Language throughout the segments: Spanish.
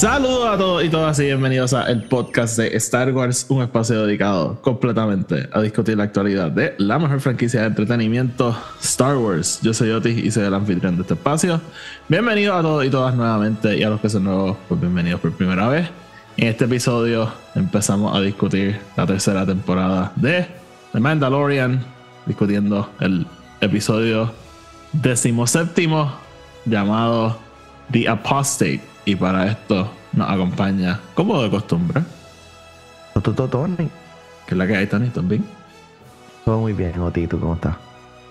Saludos a todos y todas y bienvenidos a el podcast de Star Wars, un espacio dedicado completamente a discutir la actualidad de la mejor franquicia de entretenimiento, Star Wars. Yo soy Otis y soy el anfitrión de este espacio. Bienvenidos a todos y todas nuevamente y a los que son nuevos, pues bienvenidos por primera vez. En este episodio empezamos a discutir la tercera temporada de The Mandalorian, discutiendo el episodio decimoséptimo llamado The Apostate. Y para esto nos acompaña, como de costumbre, Toto Tony. que es la que hay, Tony, también. Todo muy bien, Oti, ¿tú cómo estás?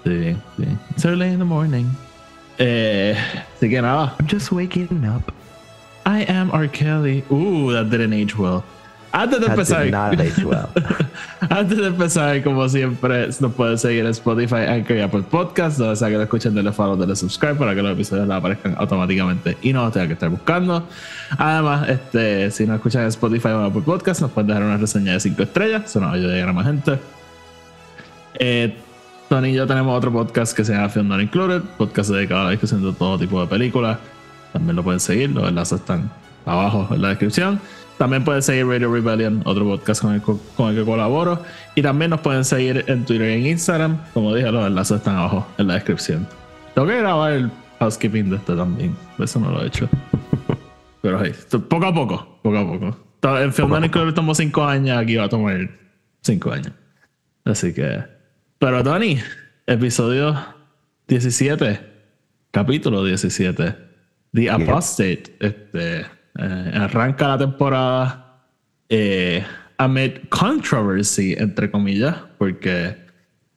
Sí, bien, bien. It's early in the morning. Eh, así que nada, I'm just waking up. I am R. Kelly. Ooh, that didn't age well. Antes de That empezar, well. antes de empezar, como siempre, nos pueden seguir en Spotify, Anchor y Apple Podcast, donde sea que lo escuchen, denle follow, denle subscribe para que los episodios les aparezcan automáticamente y no los tengan que estar buscando. Además, este, si nos escuchan en Spotify o en Apple Podcast, nos pueden dejar una reseña de 5 estrellas, eso nos ayuda a llegar a más gente. Eh, Tony y yo tenemos otro podcast que se llama Film Not Included, podcast dedicado a la discusión de todo tipo de películas. También lo pueden seguir, los enlaces están abajo en la descripción. También pueden seguir Radio Rebellion, otro podcast con el, co- con el que colaboro. Y también nos pueden seguir en Twitter y en Instagram. Como dije, los enlaces están abajo en la descripción. Tengo que grabar el housekeeping de este también. Eso no lo he hecho. Pero hey, poco a poco, poco a poco. En Film tomó 5 años, aquí va a tomar 5 años. Así que. Pero Tony, episodio 17, capítulo 17, The Apostate. Este, eh, arranca la temporada eh, amid controversy, entre comillas, porque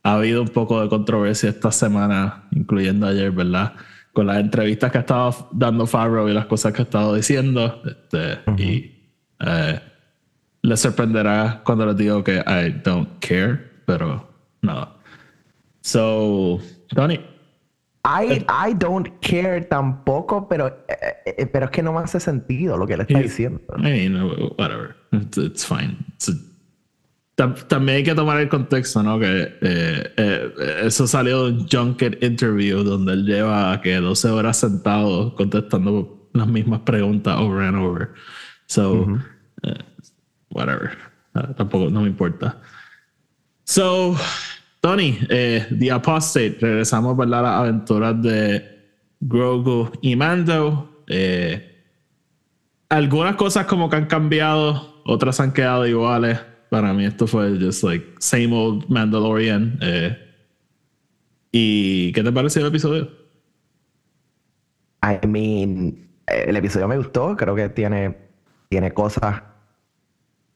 ha habido un poco de controversia esta semana, incluyendo ayer, ¿verdad? Con las entrevistas que ha estado dando Favreau y las cosas que ha estado diciendo. Este, Y eh, les sorprenderá cuando les digo que I don't care, pero nada. So, Tony, I, I don't care tampoco, pero, eh, eh, pero es que no me hace sentido lo que le está diciendo. I mean, whatever. It's, it's fine. It's a- Tam- también hay que tomar el contexto, ¿no? Que eh, eh, eso salió de un Junket interview donde él lleva que 12 horas sentado contestando las mismas preguntas over and over. So, eh, whatever. Ah, tampoco, no me importa. So, Tony, eh, The Apostate, regresamos a las aventuras de Grogu y Mando. Eh, algunas cosas como que han cambiado, otras han quedado iguales. Para mí esto fue just like same old Mandalorian. eh. ¿Y qué te pareció el episodio? I mean, el episodio me gustó, creo que tiene, tiene cosas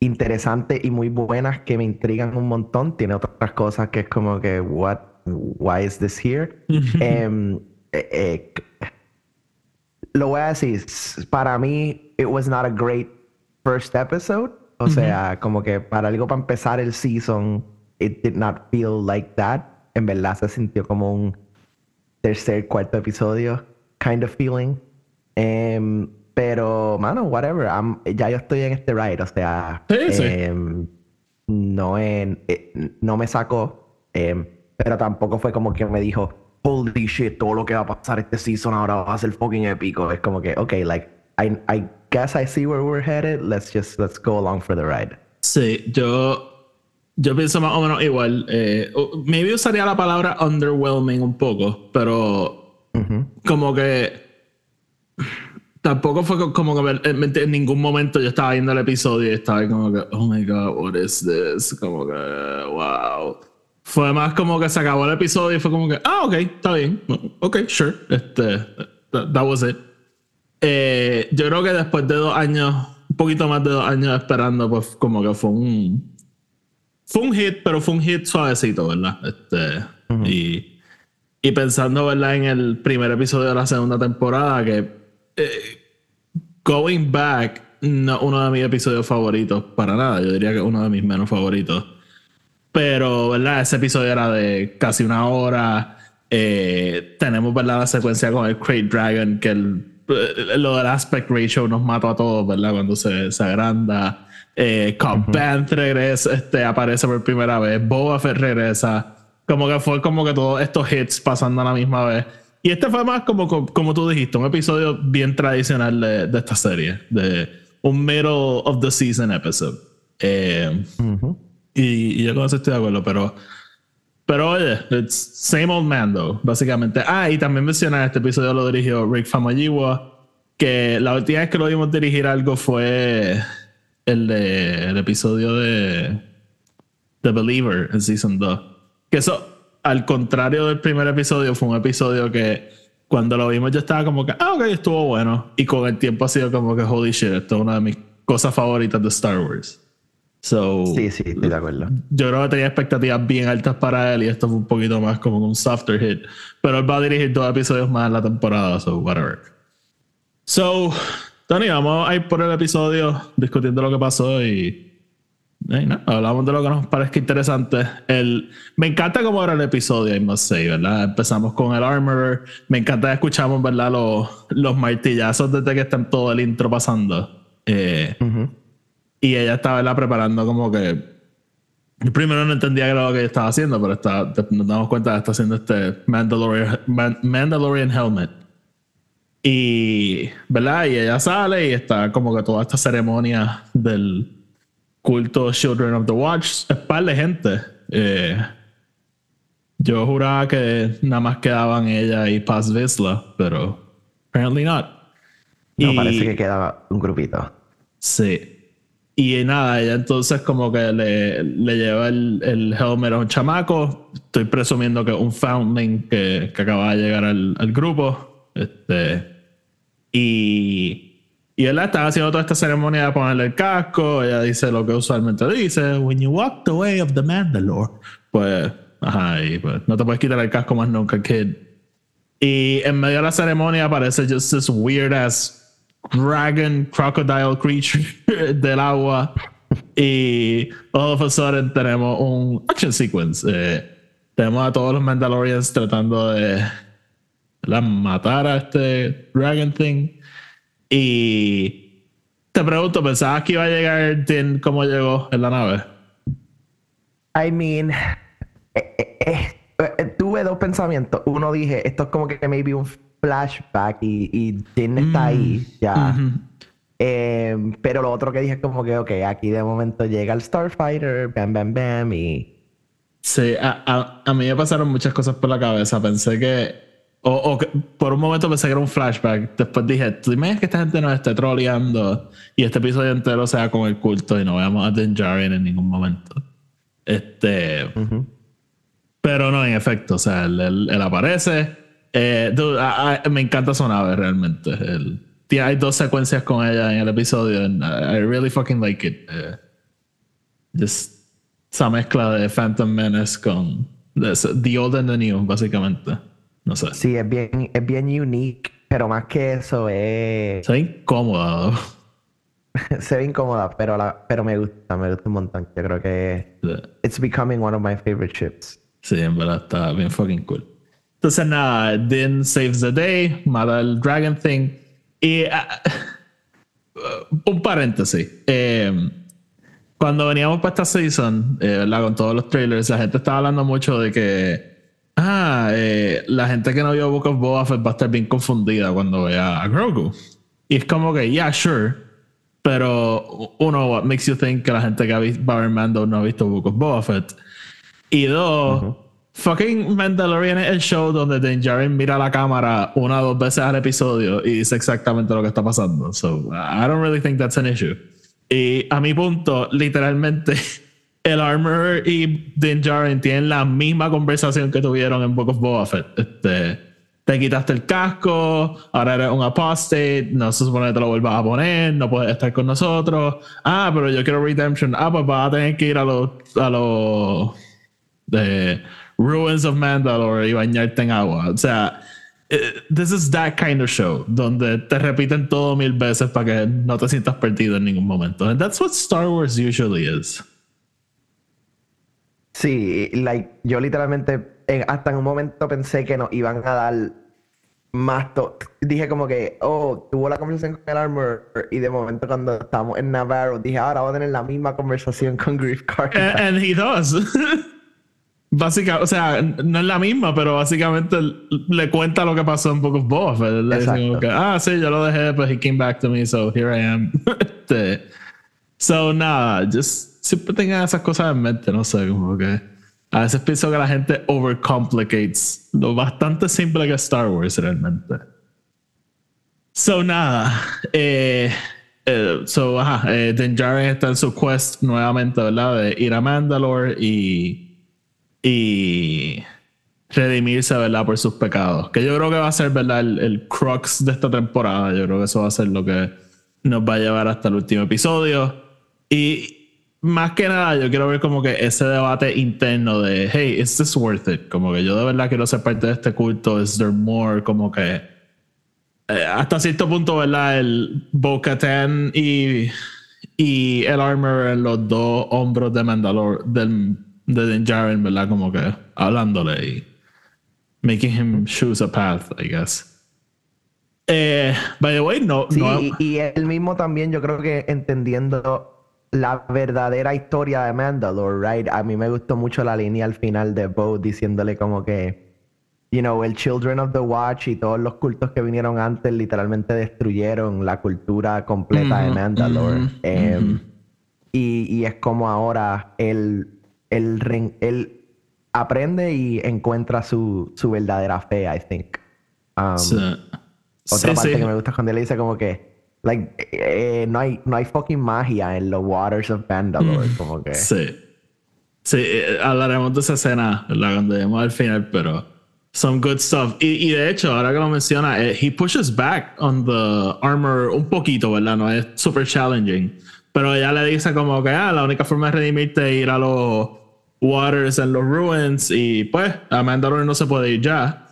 interesantes y muy buenas que me intrigan un montón. Tiene otras cosas que es como que, what, why is this here? Em, eh, eh, lo voy a decir, para mí, it was not a great first episode. O sea, como que para algo para empezar el season, it did not feel like that. En verdad se sintió como un tercer, cuarto episodio kind of feeling. Em, pero, mano, whatever. I'm- ya yo estoy en este ride, o sea, Sí, sí. em, no, en- eh, no me sacó, em, pero tampoco fue como que me dijo, holy shit, todo lo que va a pasar este season ahora va a ser fucking épico. Es como que, ok, like, I, I guess I see where we're headed. Let's just, let's go along for the ride. Sí, yo, yo pienso más o menos igual. Eh, maybe usaría la palabra underwhelming un poco, pero como que tampoco fue co- como que en, ningún momento yo estaba viendo el episodio y estaba como que, oh my god, what is this? Como que, wow. Fue más como que se acabó el episodio y fue como que, ah, ok, está bien, ok, sure. Este, that, that was it. Eh, yo creo que después de dos años, un poquito más de dos años esperando, pues como que fue un. Fue un hit, pero fue un hit suavecito, ¿verdad? Este, y, y pensando, ¿verdad? En el primer episodio de la segunda temporada, que eh, going back, no uno de mis episodios favoritos para nada. Yo diría que uno de mis menos favoritos. Pero, ¿verdad? Ese episodio era de casi una hora. Eh, tenemos, ¿verdad? La secuencia con el Crate Dragon, que el, eh, lo del aspect ratio nos mata a todos, ¿verdad? Cuando se, se agranda. Eh, Cobb Vanth regresa, este, aparece por primera vez. Boba Fett regresa. Como que fue como que todos estos hits pasando a la misma vez. Y este fue más como, como tú dijiste, un episodio bien tradicional de, de esta serie. De un middle of the season episode. Eh, y, y, yo con eso estoy de acuerdo, pero. Pero oye, it's same old Mando, básicamente. Ah, y también mencionar este episodio lo dirigió Rick Famuyiwa, que la última vez que lo vimos dirigir algo fue el, de, el episodio de The Believer en Season 2. Que eso, al contrario del primer episodio, fue un episodio que cuando lo vimos yo estaba como que, ah, ok, estuvo bueno. Y con el tiempo ha sido como que, holy shit, esto es una de mis cosas favoritas de Star Wars. So, sí, sí, estoy de acuerdo. Yo creo que tenía expectativas bien altas para él y esto fue un poquito más como un softer hit. Pero él va a dirigir dos episodios más en la temporada, so whatever. So, Tony, vamos a ir por el episodio discutiendo lo que pasó y no, hablamos de lo que nos parezca interesante. El, me encanta cómo era el episodio, I must say, ¿verdad? Empezamos con el Armorer. Me encanta que escuchamos, ¿verdad? Los, los martillazos desde que está todo el intro pasando. Eh, y ella estaba, ¿verdad? Preparando como que. primero no entendía qué era lo que ella estaba haciendo, pero está, nos damos cuenta que está haciendo este Mandalorian, Mandalorian Helmet. Y, ¿verdad? Y ella sale y está como que toda esta ceremonia del culto Children of the Watch, es par de gente. Eh, yo juraba que nada más quedaban ella y Paz Vizsla, pero apparently not. No, parece que quedaba un grupito. Sí. Y nada, ella entonces como que le, le lleva el, el, helmet a un chamaco. Estoy presumiendo que un foundling que, que acaba de llegar al, al grupo. Este, y y él estaba haciendo toda esta ceremonia de ponerle el casco. Ella dice lo que usualmente dice: When you walk the way of the Mandalore. Pues, ajá, y pues no te puedes quitar el casco más nunca, kid. Y en medio de la ceremonia aparece just this weird ass dragon crocodile creature del agua. Y all of a sudden tenemos un action sequence. Eh, tenemos a todos los Mandalorians tratando de la, matar a este dragon thing. Y te pregunto, ¿pensabas que iba a llegar Din como llegó en la nave? I mean, eh, eh, eh, tuve dos pensamientos. Uno dije, esto es como que maybe un flashback y, y Din está ahí mm, ya. Em, pero lo otro que dije es como que, ok, aquí de momento llega el Starfighter, bam, bam, bam, y... Sí, a, a mí me pasaron muchas cosas por la cabeza. Pensé que o, por un momento pensé que era un flashback. Después dije, ¿tú imaginas que esta gente nos esté troleando y este episodio entero sea con el culto y no veamos a Din Djarin en ningún momento? Este. Pero no, en efecto, o sea, él, aparece. Eh, me encanta su nave realmente. hay dos secuencias con ella en el episodio. And I, really fucking like it. Eh, just esa mezcla de Phantom Menace con The Old and the New, básicamente. No sé. Sí, es bien, es bien unique, pero más que eso es. Se ve incómoda. se ve incómoda, pero, la, pero me gusta, me gusta un montón. Yo creo que. It's becoming one of my favorite ships. Sí, en verdad está bien fucking cool. Entonces, nada, Din saves the day, mata el Dragon Thing. Y. Uh, un paréntesis. Eh, cuando veníamos para esta season, eh, ¿verdad? Con todos los trailers, la gente estaba hablando mucho de que ah, eh, la gente que no vio Book of Boba Fett va a estar bien confundida cuando vea a Grogu. Y es como que, yeah, sure. Pero uno, what makes you think que la gente que va a ver Mando no ha visto Book of Boba Fett? Y dos, fucking Mandalorian es el show donde Din Djarin mira la cámara una o dos veces al episodio y dice exactamente lo que está pasando. So, I don't really think that's an issue. Y a mi punto, literalmente el Armor y Din Djarin tienen la misma conversación que tuvieron en Book of Boba Fett. Este, te quitaste el casco, ahora eres un apostate, no se supone que te lo vuelvas a poner, no puedes estar con nosotros. Ah, pero yo quiero redemption. Ah, pues vas a tener que ir a los a los de Ruins of Mandalore y bañarte en agua. O sea, eh, this is that kind of show donde te repiten todo mil veces para que no te sientas perdido en ningún momento. And that's what Star Wars usually is. Sí, like, yo literalmente hasta en un momento pensé que nos iban a dar más to dije como que oh tuvo la conversación con el Armor y de momento cuando estamos en Navarro dije ahora voy a tener la misma conversación con Grief Karga and, and he does. Básicamente o sea no es la misma pero básicamente le cuenta lo que pasó en Book of le que ah sí yo lo dejé pero he came back to me so here I am este, so nada just siempre tengan esas cosas en mente no sé como que a veces pienso que la gente overcomplicates lo bastante simple que es Star Wars realmente. So nada, eh, eh, so ajá, eh, está en su quest nuevamente, ¿verdad? De ir a Mandalore y, y redimirse, ¿verdad? Por sus pecados. Que yo creo que va a ser, ¿verdad? El, el crux de esta temporada. Yo creo que eso va a ser lo que nos va a llevar hasta el último episodio. Y, más que nada, yo quiero ver como que ese debate interno de, hey, is this worth it? Como que yo de verdad quiero ser parte de este culto, is there more? Como que eh, hasta cierto punto, ¿verdad? El bo y, y el Armor en los dos hombros de Mandalore, del, de Din Djarin, ¿verdad? Como que hablándole y making him choose a path, I guess. Eh, by the way, no. Sí, no... y él mismo también, yo creo que entendiendo la verdadera historia de Mandalore, right? A mí me gustó mucho la línea al final de Bo diciéndole como que, you know, el Children of the Watch y todos los cultos que vinieron antes literalmente destruyeron la cultura completa de Mandalore. Em, y, es como ahora él, él, él, aprende y encuentra su, su verdadera fe, I think. Um, otra parte que me gusta cuando él dice como que Like, eh, no, hay, no hay fucking magia en los waters of Mandalore, mm. como que. Sí. Sí, eh, hablaremos de esa escena, la Cuando lleguemos al final, pero. Some good stuff. Y, y de hecho, ahora que lo menciona, eh, he pushes back on the armor un poquito, ¿verdad? No es super challenging. Pero ella le dice como que, ah, la única forma de redimirte es ir a los waters en los ruins y pues a Mandalore no se puede ir ya.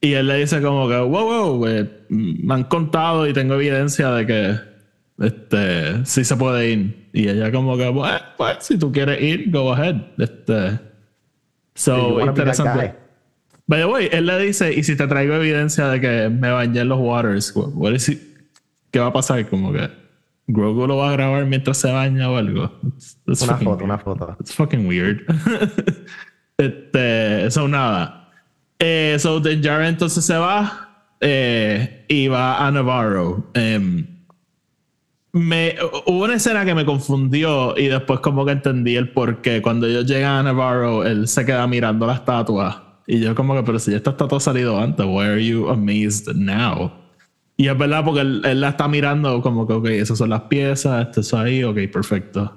Y él le dice como que, wow, wow, me han contado y tengo evidencia de que este, sí se puede ir. Y ella como que, pues, pues si tú quieres ir, go ahead. Este, so, interesante. By the way, él le dice, y si te traigo evidencia de que me bañé en los waters, what is ¿qué va a pasar? Como que Grogu lo va a grabar mientras se baña o algo. una foto, una foto. It's fucking weird. este, eso nada. Eh, so Din entonces se va eh, y va a Navarro. Em, me, hubo una escena que me confundió y después como que entendí el por qué. Cuando ellos llegan a Navarro, él se queda mirando la estatua. Y yo como que, pero si esta estatua ha salido antes, why are you amazed now? Y es verdad porque él, la está mirando como que, ok, esas son las piezas, esto es ahí, ok, perfecto.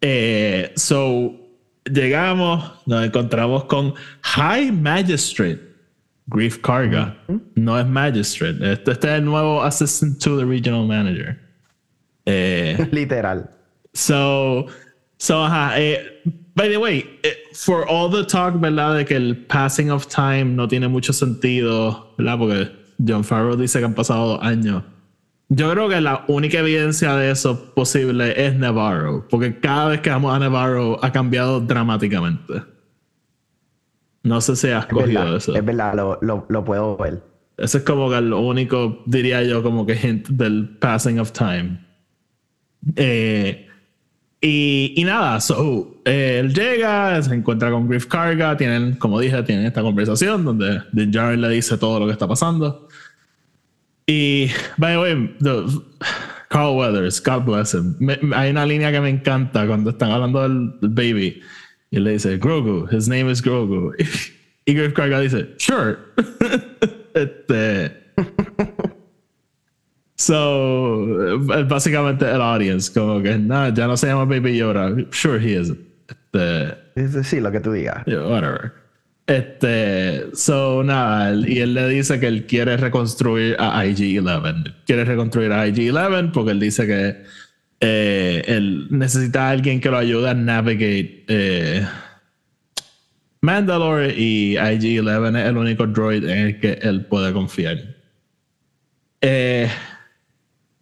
Eh, so, llegamos, nos encontramos con High Magistrate, Grief Karga. No es Magistrate. Este, este, es el nuevo Assistant to the Regional Manager. Eh, Literal. So, so, eh, by the way, eh, for all the talk, ¿verdad? De que el passing of time no tiene mucho sentido, ¿verdad? Porque John Farrow dice que han pasado años. Yo creo que la única evidencia de eso posible es Navarro, porque cada vez que vamos a Navarro ha cambiado dramáticamente. No sé si has cogido eso. Es verdad, lo, lo, puedo ver. Eso es como que lo único, diría yo, como que hint del passing of time. Eh, y, y, nada, so, eh, él llega, se encuentra con Griff Carga, tienen, como dije, tienen esta conversación donde Din le dice todo lo que está pasando. Y, by the way, Carl Weathers, God bless him. hay una línea que me encanta cuando están hablando del, baby. Y le dice, Grogu, his name is Grogu. Y Griff dice, sure. este. so, básicamente el audience, como que, no, ya no se llama Baby Yoda. Sure, he is. Este, sí, lo que tú digas. whatever. Este, so nada, y él le dice que él quiere reconstruir a IG-11. Quiere reconstruir a IG-11 porque él dice que eh, él necesita a alguien que lo ayude a navegate eh, Mandalore y IG-11 es el único droid en el que él puede confiar. Eh,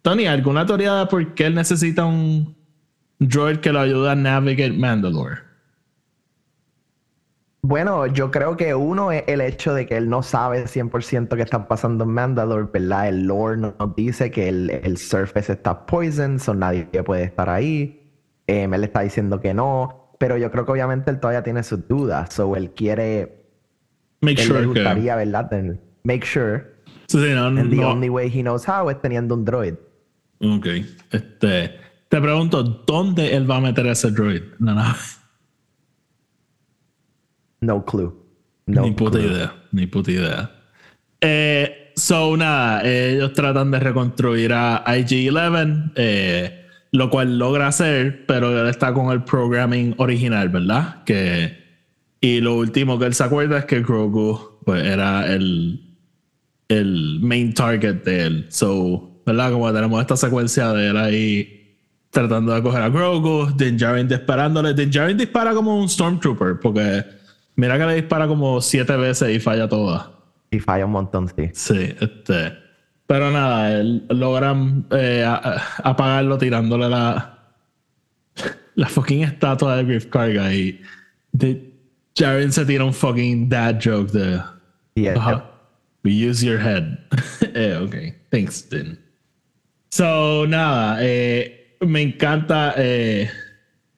Tony, ¿alguna teoría de por qué él necesita un droid que lo ayude a navegate Mandalore? Bueno, yo creo que uno es el hecho de que él no sabe 100% qué está pasando en Mandalore, ¿verdad? El lore nos dice que el, el surface está poison, so nadie puede estar ahí. Eh, él está diciendo que no, pero yo creo que obviamente él todavía tiene sus dudas, so él quiere... Make él sure le que- gustaría, ¿verdad? Ten- make sure. Sí, sí, no, And the no- only way he knows how es teniendo un droid. Ok. Este, te pregunto, ¿dónde él va a meter ese droid? No, no. No clue. No ni puta clue. idea. Ni puta idea. Eh, so, nada, ellos tratan de reconstruir a IG-11, eh, lo cual logra hacer, pero él está con el programming original, ¿verdad? Que, y lo último que él se acuerda es que Grogu pues, era el, el main target de él. So, ¿verdad? Como tenemos esta secuencia de él ahí tratando de coger a Grogu, Din Djarin disparándole. Din Djarin dispara como un Stormtrooper, porque mira que le dispara como siete veces y falla todas. Y falla un montón, sí. Sí, este. Pero nada, él, logran eh, a- a- apagarlo tirándole la. La fucking estatua de Griff Karga y. De, Jaren se tira un fucking dad joke de. Y él- Ajá. We use your head. eh, ok. Thanks, Din. So, nada. eh, me encanta. eh,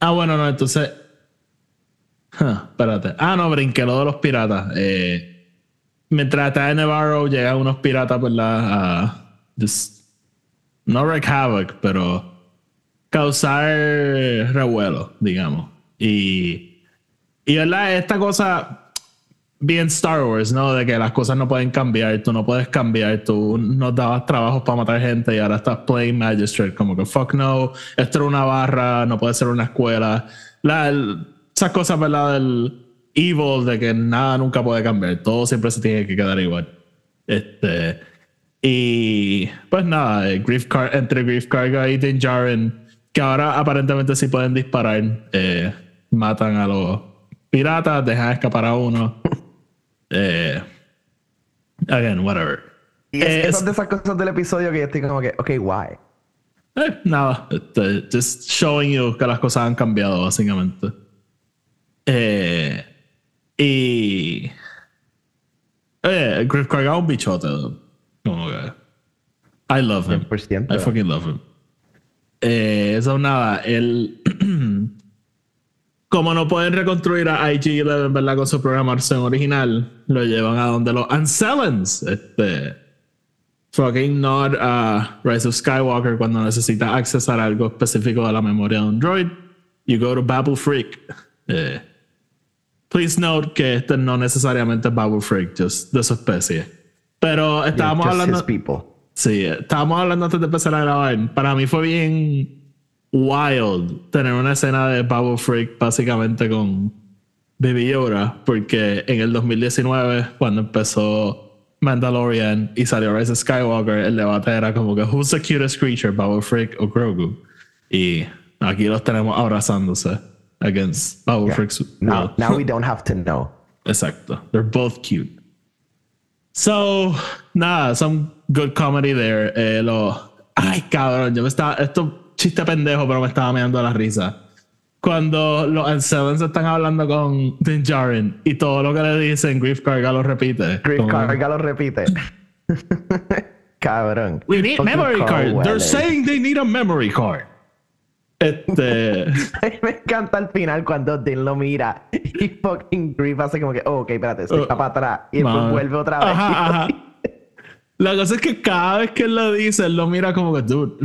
ah, bueno, no, entonces. Espérate. Ah, no, brinqué lo de los piratas. Eh, mientras está en Navarro, llegan unos piratas, ¿verdad? A. no wreak havoc, pero. Causar revuelo, digamos. Y. Y, ¿verdad? Esta cosa bien Star Wars, ¿no? De que las cosas no pueden cambiar, tú no puedes cambiar, tú nos dabas trabajos para matar gente y ahora estás playing Magistrate, como que fuck no, esto era una barra, no puede ser una escuela. La, esas cosas, ¿verdad? Del evil, de que nada nunca puede cambiar, todo siempre se tiene que quedar igual. Este. Y pues nada, eh, Grief Car- entre Grief Karga y Din Djarin, que ahora aparentemente sí pueden disparar, eh, matan a los piratas, dejan escapar a uno. Eh, again, whatever. Y es, Eh, de esas cosas del episodio que yo estoy como que, ok, why? eh, nada, este, just showing you que las cosas han cambiado, básicamente. Eh, y. Eh, Griff Karga es un bichote. Como que. I love him. 100%. I fucking love him. Eh, eso nada, él. como no pueden reconstruir a IG-11, ¿verdad? Con su programación original, lo llevan a donde los Ancellans. Este. Fucking nod a Rise of Skywalker cuando necesita accesar algo específico de la memoria de un droid. You go to Babu Freak. Eh, please note que este no necesariamente es Babu Freak, just de su especie. Pero estábamos hablando. Sí, estábamos hablando antes de empezar a grabar. Para mí fue bien wild tener una escena de Babu Freak básicamente con Baby Yoda, porque en el 2019, cuando empezó Mandalorian y salió Rise of Skywalker, el debate era como que who's the cutest creature, Babu Freak o Grogu? Y aquí los tenemos abrazándose against Babu Freak's Now, now we don't have to know. Exacto. They're both cute. So, nada, some good comedy there. Eh, lo... Ay, cabrón, yo me estaba. Esto chiste pendejo, pero me estaba meando la risa. Cuando los Ancellans están hablando con Din Djarin y todo lo que le dicen, Griff Karga lo repite. Griff Como, Karga lo repite. Cabrón. We need memory card. They're saying they need a memory card. Este. Me encanta al final cuando Dean lo mira y fucking Griff hace como que, oh, ok, espérate, se Uh, está para atrás. Y después vuelve otra vez. Ajá, ajá. La cosa es que cada vez que él lo dice, él lo mira como que tú.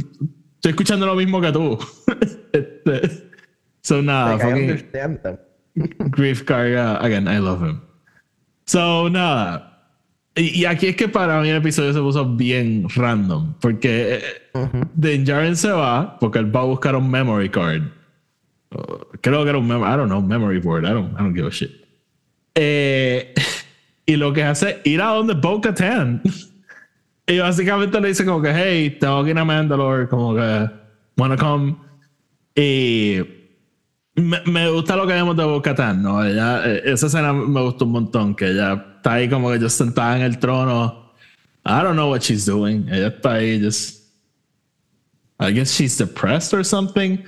Estoy escuchando lo mismo que tú. este, so nada, Like, fucking Karga. Again, I love him. So nada. Y, y aquí es que para mí el episodio se puso bien random. Porque eh, Din Djarin se va porque él va a buscar un memory card. Uh, creo que era un memory, I don't know, memory board. I don't, I don't give a shit. Eh, y lo que hace es ir a donde Bo Katan. Y básicamente le dice como que, hey, tengo que ir a Mandalore, como que, wanna come. Y Me, me gusta lo que vemos de Bo-Katan, ¿no? Ella, eh, esa escena me gustó un montón, que ella está ahí como que yo sentada en el trono. I don't know what she's doing. Ella está ahí just... I guess she's depressed or something.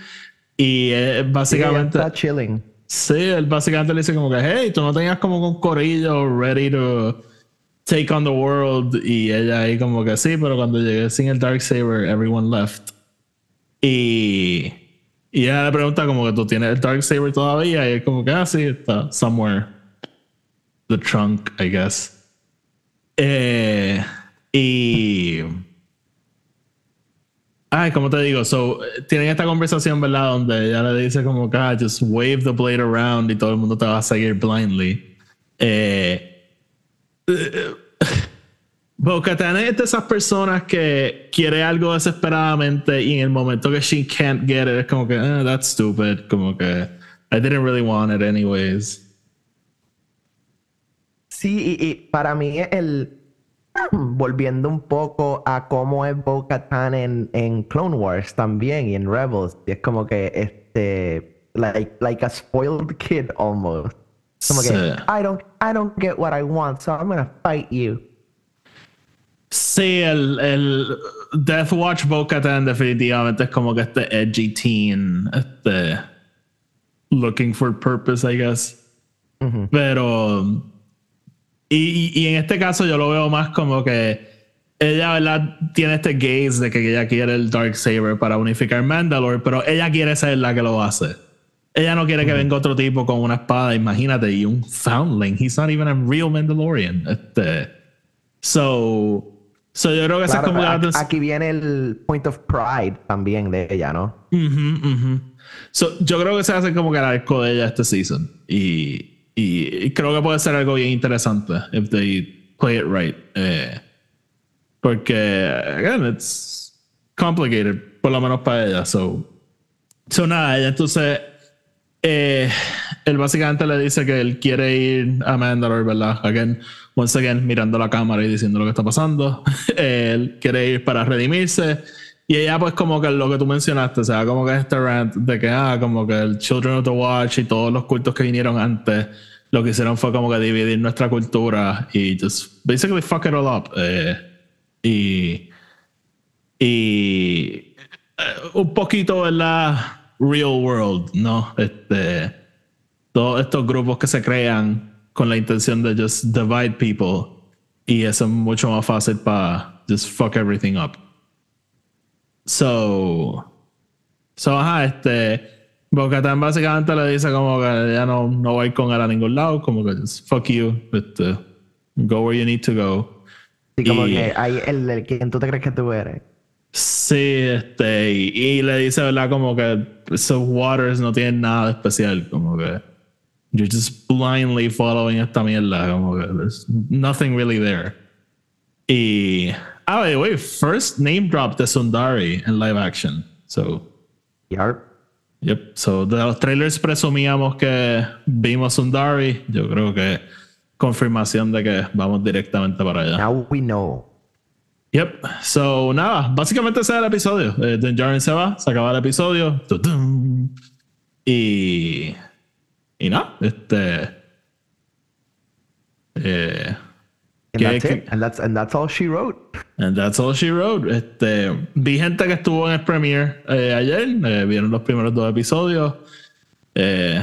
Y eh, básicamente... Ella está chilling. Sí, él básicamente le dice como que, hey, tú no tenías como un corillo ready to take on the world. Y ella ahí como que sí, pero cuando llegué sin el Darksaber, everyone left. Y, y ella le pregunta como que tú tienes el Darksaber todavía. Y él como que, ah, sí, está somewhere. The trunk, I guess. Eh, y... Ay, como te digo, so, tienen esta conversación, ¿verdad? Donde ella le dice como que, ah, just wave the blade around y todo el mundo te va a seguir blindly. Eh, eh, Bo-Katan es de esas personas que quiere algo desesperadamente y en el momento que she can't get it es como que, ah, that's stupid, como que I didn't really want it anyways. Sí, y, y para mí el volviendo un poco a cómo es Bo-Katan en, en Clone Wars también y en Rebels, y es como que este like like a spoiled kid almost. Como Sí. que I don't I don't get what I want, so I'm gonna fight you. Sí, el, el Death Watch Bo-Katan definitivamente es como que este edgy teen, este looking for purpose, I guess. Pero y, y- y en este caso yo lo veo más como que ella, ¿verdad? Tiene este gaze de que ella quiere el Dark Saber para unificar Mandalore, pero ella quiere ser la que lo hace. Ella no quiere que venga otro tipo con una espada, imagínate, y un foundling. He's not even a real Mandalorian. Este, so, so yo creo que es Claro, como pero la aquí, aquí viene el point of pride también de ella, ¿no? Ujú, ujú. So, yo creo que se hace como que el arco de ella este season. Y, y, y creo que puede ser algo bien interesante if they play it right. Eh, porque, again, it's complicated, por lo menos para ella. So, so nada, ella entonces, eh, él básicamente le dice que él quiere ir a Mandalore, ¿verdad? Again, once again, mirando la cámara y diciendo lo que está pasando. él quiere ir para redimirse. Y ella, pues, como que lo que tú mencionaste, o sea, como que este rant de que, ah, como que el Children of the Watch y todos los cultos que vinieron antes, lo que hicieron fue como que dividir nuestra cultura y just basically fuck it all up. Eh, y. Y. eh, un poquito, ¿verdad? Real world, ¿no? Este. Todos estos grupos que se crean con la intención de just divide people. Y eso es mucho más fácil para just fuck everything up. So. So, ajá, este. Bocatan básicamente le dice como que ya no, no va a ir con él a ningún lado, como que just fuck you, este, go where you need to go. Así como Y- que ahí el, el quien tú te crees que tú eres. Sí, este, y, le dice, ¿verdad? Como que esos waters no tienen nada de especial, como que you're just blindly following esta mierda, como que there's nothing really there. Y, ah, wait, wait, first name drop de Sundari en live action. So, Yarp. Yep. So, de los trailers presumíamos que vimos Sundari. Yo creo que confirmación de que vamos directamente para allá. Now we know. Yep. So, nada, básicamente ese es el episodio. Eh, Din Djarin se va, se acaba el episodio. Tudum. Y. Y nada, este. Eh, And ¿Qué- that's it. And that's, and that's all she wrote. And that's all she wrote. Este, vi gente que estuvo en el premiere eh, ayer, eh, vieron los primeros dos episodios. Eh,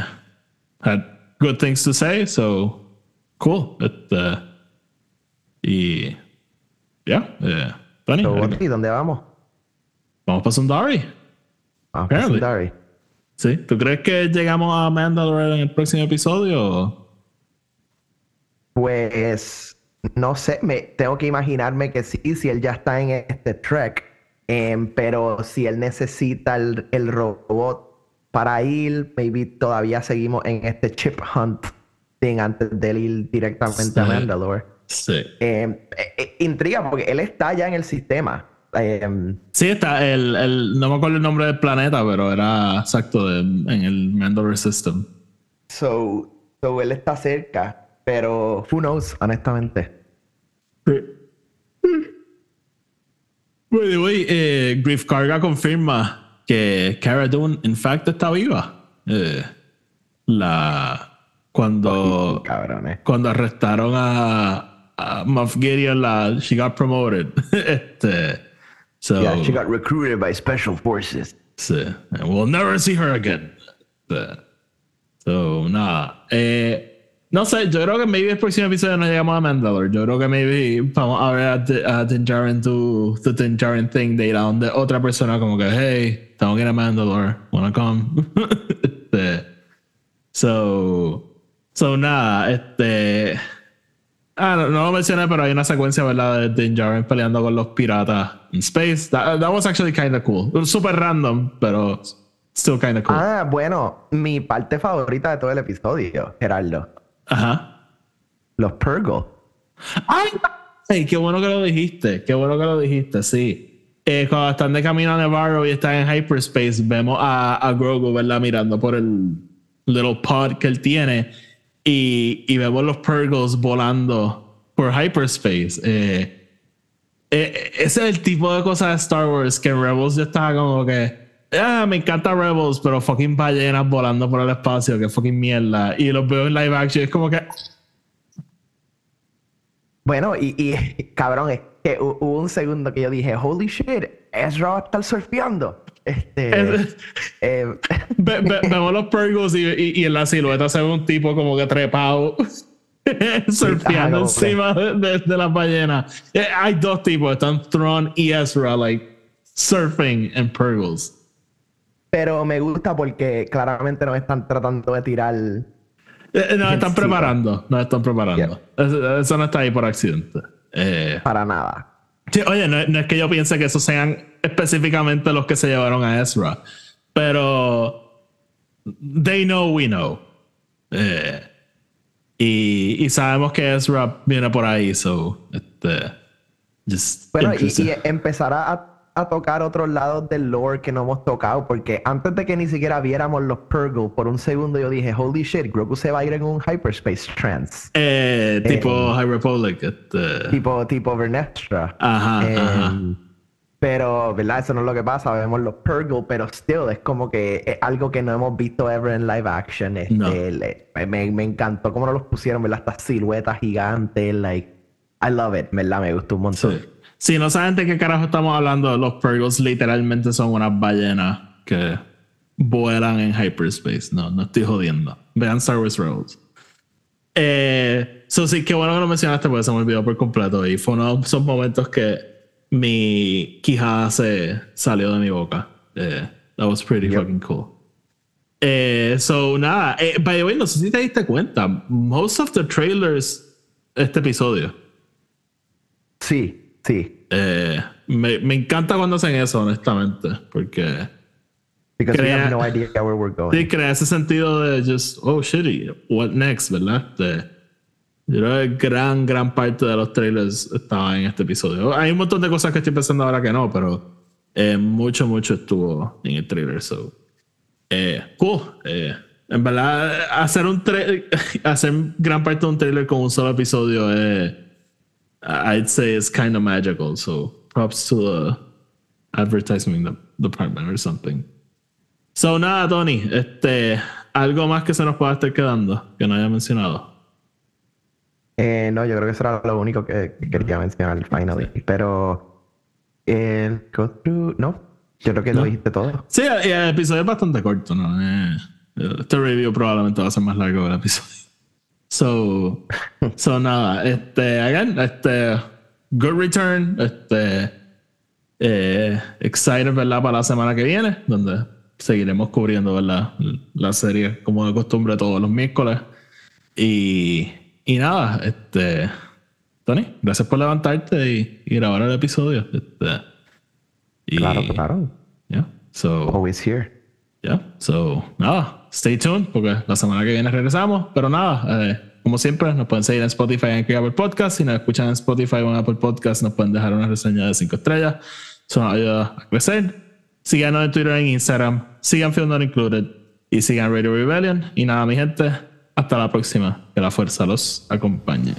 had good things to say, so cool. Este, y yeah, eh, So, algo- ¿y dónde vamos? vamos para Sundari. Vamos para Apparently. Sundari. ¿Sí? ¿Tú crees que llegamos a Mandalore en el próximo episodio? o- Pues no sé, me tengo que imaginarme que sí, si él ya está en este trek, em, pero si él necesita el, el robot para ir, maybe todavía seguimos en este chip hunt thing antes de él ir directamente a. Mandalore. Sí. Em, eh, eh, intriga porque él está ya en el sistema. Em, Sí, está el, el, no me acuerdo el nombre del planeta, pero era exacto de- en el Mandalore System. so, so él está cerca, pero who knows, honestamente. By the way, eh, Griff Carga confirma que Cara Dune, in fact, está viva. Eh, la cuando Cabrones. cuando arrestaron a, a Moff Gideon she got promoted. Este so Yeah, she got recruited by special forces. sí, and we'll never see her again. Este, so nada eh, no sé yo creo que maybe el próximo episodio no llegamos a Mandalore. Yo creo que maybe vamos a ver a, a Din Djarin do the Din Djarin thing de ir a donde otra persona como que hey tengo que ir a Mandalore. Wanna come? Este, so so nada este Ah, no, no lo mencioné, pero hay una secuencia, ¿verdad? De Din Djarin peleando con los piratas en space. That, that was actually kind of cool. Super random, pero still kind of cool. Ah, bueno, mi parte favorita de todo el episodio, Gerardo. Ajá. Los Purgle. ¡Ay! Qué bueno que lo dijiste. Qué bueno que lo dijiste, sí. Eh, cuando están de camino a Nevarro y están en hyperspace, vemos a, a Grogu, ¿verdad? Mirando por el little pod que él tiene. Y, y vemos los Purgles volando por hyperspace. Eh, eh, ese es el tipo de cosas de Star Wars que en Rebels yo estaba como que. Ah, me encanta Rebels, pero fucking ballenas volando por el espacio, que fucking mierda. Y los veo en live action, es como que. Bueno, y, y cabrón, es que hu- hubo un segundo que yo dije, holy shit, Ezra va a estar surfeando. Este. Es- eh, Ve- ve- vemos los Purgles y, y- y en la silueta se ve un tipo como que trepado surfeando encima de, de, las ballenas. Eh, Hay dos tipos, están Thrawn y Ezra, like surfing en Purgles. pero me gusta porque claramente nos están tratando de tirar. Eh, Nos están preparando, nos están preparando. Eso, eso no está ahí por accidente. Eh, Para nada. Sí, oye, no, no es que yo piense que esos sean específicamente los que se llevaron a Ezra, pero they know we know. Eh, y, y sabemos que Ezra viene por ahí, so este, just Bueno, y, y empezar a, a tocar otros lados del lore que no hemos tocado, porque antes de que ni siquiera viéramos los Purgle, por un segundo yo dije, holy shit, Grogu se va a ir en un hyperspace trance. Eh, tipo High Republic. este, Tipo, tipo Vernestra. Ajá, Em, ajá. Pero, ¿verdad? Eso no es lo que pasa. Vemos los Purgle, pero still es como que es algo que no hemos visto ever en live action. Este, No. le- me, me encantó cómo nos los pusieron, ¿verdad? Estas siluetas gigantes, like, I love it, ¿verdad? Me gustó un montón. Sí. Si no saben de qué carajo estamos hablando, los Purgles literalmente son unas ballenas que vuelan en hyperspace. No, no estoy jodiendo. Vean Star Wars Rebels. Eh, so sí, qué bueno que lo mencionaste porque se me olvidó por completo. Y fue uno de esos momentos que mi quijada se salió de mi boca. Eh, that was pretty Yep. fucking cool. Eh, so nada, eh, by the way, no sé si te diste cuenta, most of the trailers este episodio Sí, sí. eh, me, me encanta cuando hacen eso, honestamente, porque Because we Crea- have no idea where we're going. sí crea ese sentido de just, oh shitty, what next, ¿verdad? De- yo creo que gran, gran parte de los trailers estaba en este episodio. Hay un montón de cosas que estoy pensando ahora que no, pero eh, mucho, mucho estuvo en el trailer. So, eh, cool. Eh, en verdad, hacer un hacer gran parte de un trailer con un solo episodio es. I'd say it's kind of magical. So props to the advertising de- department or something. So nada, Tony, este, algo más que se nos pueda estar quedando que no haya mencionado. Eh, no, yo creo que eso era lo único que, que quería mencionar finally. Pero el go through, no, yo creo que lo dijiste todo. Sí, el episodio es bastante corto, ¿no? Eh, este review probablemente va a ser más largo que el episodio. So, so nada, este, again, este, good return, este, eh, excited, ¿verdad? Para la semana que viene, donde seguiremos cubriendo, ¿verdad? La serie como de costumbre todos los miércoles. Y, y nada, este, Tony, gracias por levantarte y, y grabar el episodio. Este, y, Claro, claro. Yeah, so, Always here. yeah, so, nada, stay tuned porque la semana que viene regresamos. Pero nada, eh, como siempre, nos pueden seguir en Spotify en Apple Podcast. Si nos escuchan en Spotify o en Apple Podcast, nos pueden dejar una reseña de 5 estrellas. Eso nos ayuda a crecer. Síganos en Twitter en Instagram. Sigan Film Not Included y sigan Radio Rebellion. Y nada, mi gente, hasta la próxima. Que la fuerza los acompañe.